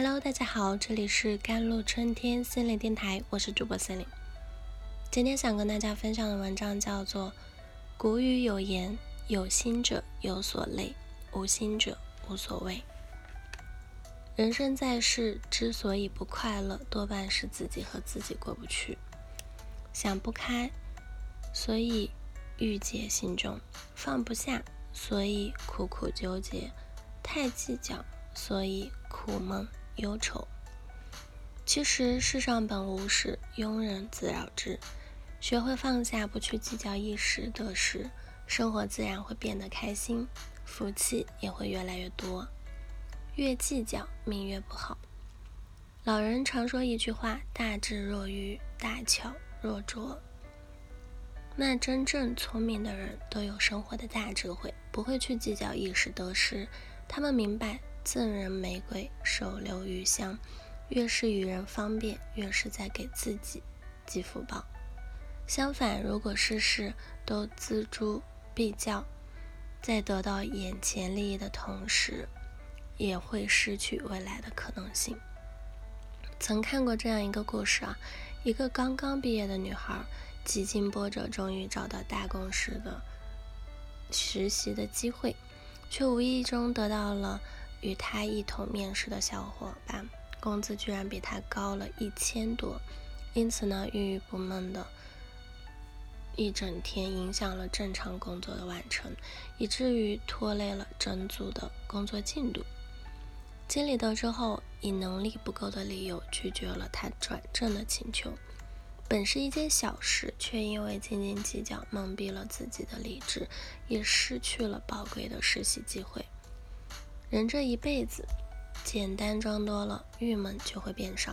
Hello，大家好，这里是甘露春天心灵电台，我是主播森林。今天想跟大家分享的文章叫做《古语有言：有心者有所累，无心者无所谓》。人生在世，之所以不快乐，多半是自己和自己过不去，想不开，所以郁结心中；放不下，所以苦苦纠结；太计较，所以苦闷。忧愁。其实世上本无事，庸人自扰之。学会放下，不去计较一时得失，生活自然会变得开心，福气也会越来越多。越计较，命越不好。老人常说一句话：“大智若愚，大巧若拙。”那真正聪明的人都有生活的大智慧，不会去计较一时得失。他们明白。赠人玫瑰，手留余香。越是与人方便，越是在给自己积福报。相反，如果事事都锱铢必较，在得到眼前利益的同时，也会失去未来的可能性。曾看过这样一个故事啊，一个刚刚毕业的女孩，几经波折，终于找到大公司的实习的机会，却无意中得到了。与他一同面试的小伙伴，工资居然比他高了一千多，因此呢，郁郁不闷的一整天，影响了正常工作的完成，以至于拖累了整组的工作进度。经理得知后，以能力不够的理由拒绝了他转正的请求。本是一件小事，却因为斤斤计较蒙蔽了自己的理智，也失去了宝贵的实习机会。人这一辈子，简单装多了，郁闷就会变少；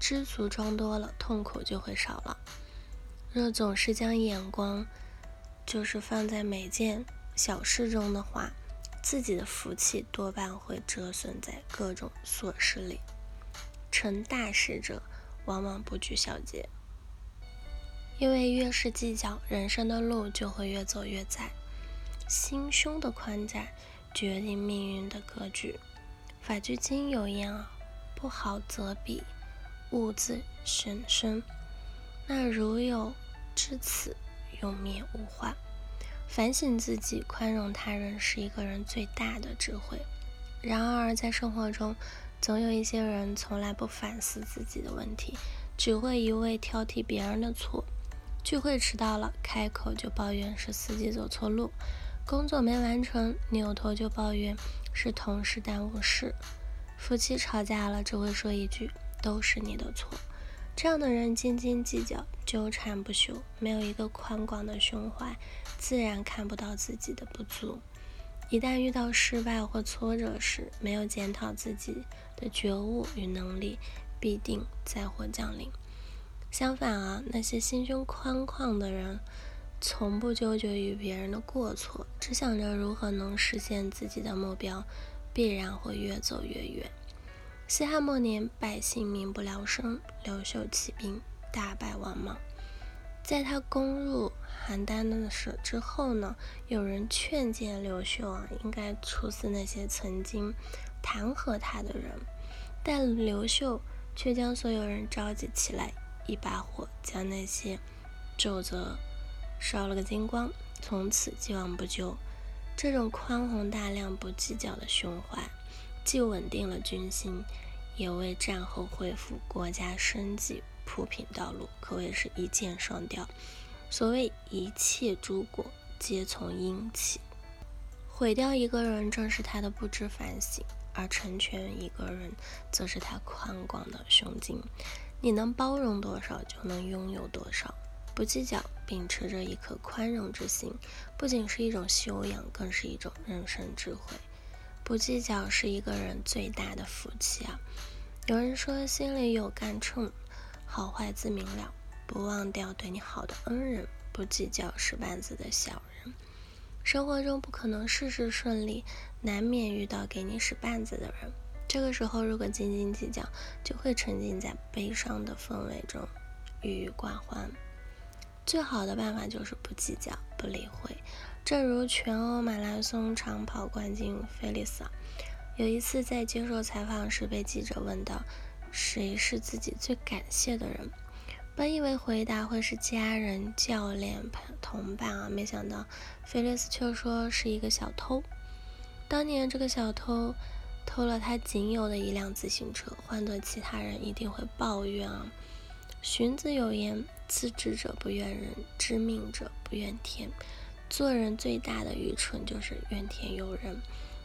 知足装多了，痛苦就会少了。若总是将眼光就是放在每件小事中的话，自己的福气多半会折损在各种琐事里。成大事者往往不拘小节，因为越是计较，人生的路就会越走越窄，心胸的宽窄。决定命运的格局。法句经有言啊，不好则比，物自神生。那如有至此，永灭无患。反省自己，宽容他人，是一个人最大的智慧。然而，在生活中，总有一些人从来不反思自己的问题，只会一味挑剔别人的错。聚会迟到了，开口就抱怨是司机走错路。工作没完成，扭头就抱怨是同事耽误事；夫妻吵架了，只会说一句“都是你的错”。这样的人斤斤计较、纠缠不休，没有一个宽广的胸怀，自然看不到自己的不足。一旦遇到失败或挫折时，没有检讨自己的觉悟与能力，必定灾祸降临。相反啊，那些心胸宽旷的人。从不纠结于别人的过错，只想着如何能实现自己的目标，必然会越走越远。西汉末年，百姓民不聊生，刘秀起兵，大败王莽。在他攻入邯郸的时之后呢，有人劝谏刘秀啊，应该处死那些曾经弹劾他的人，但刘秀却将所有人召集起来，一把火将那些皱褶。烧了个精光，从此既往不咎。这种宽宏大量、不计较的胸怀，既稳定了军心，也为战后恢复国家生计铺平道路，可谓是一箭双雕。所谓一切诸果，皆从因起。毁掉一个人，正是他的不知反省；而成全一个人，则是他宽广的胸襟。你能包容多少，就能拥有多少。不计较，秉持着一颗宽容之心，不仅是一种修养，更是一种人生智慧。不计较是一个人最大的福气啊！有人说，心里有杆秤，好坏自明了。不忘掉对你好的恩人，不计较使绊子的小人。生活中不可能事事顺利，难免遇到给你使绊子的人。这个时候，如果斤斤计较，就会沉浸在悲伤的氛围中，郁郁寡欢。最好的办法就是不计较、不理会。正如全欧马拉松长跑冠军菲利斯，有一次在接受采访时，被记者问到：“谁是自己最感谢的人？”本以为回答会是家人、教练、同伴啊，没想到菲利斯却说是一个小偷。当年这个小偷偷了他仅有的一辆自行车，换做其他人一定会抱怨啊。荀子有言：“自知者不怨人，知命者不怨天。”做人最大的愚蠢就是怨天尤人，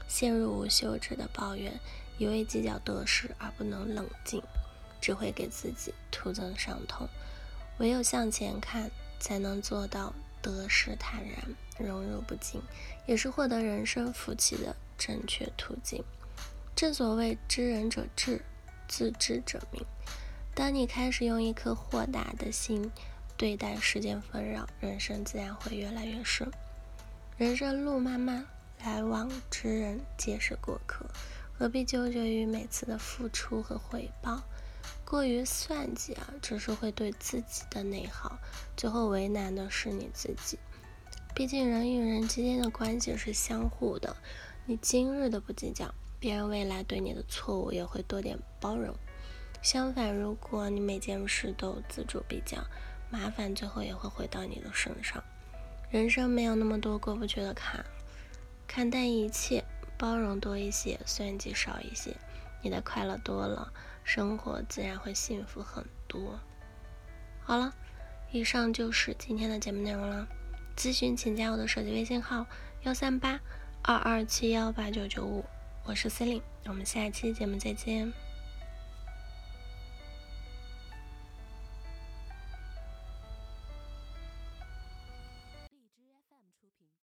陷入无休止的抱怨，一味计较得失而不能冷静，只会给自己徒增伤痛。唯有向前看，才能做到得失坦然，荣辱不惊，也是获得人生福气的正确途径。正所谓知人者智，自知者明。当你开始用一颗豁达的心对待世间纷扰，人生自然会越来越顺。人生路漫漫，来往之人皆是过客，何必纠结于每次的付出和回报？过于算计啊，只是会对自己的内耗，最后为难的是你自己。毕竟人与人之间的关系是相互的，你今日的不计较，别人未来对你的错误也会多点包容。相反，如果你每件事都自主比较，麻烦最后也会回到你的身上。人生没有那么多过不去的坎，看淡一切，包容多一些，算计少一些，你的快乐多了。生活自然会幸福很多。好了，以上就是今天的节目内容了。咨询请加我的手机微信号：幺三八二二七幺八九九五，我是 Celine，我们下期节目再见。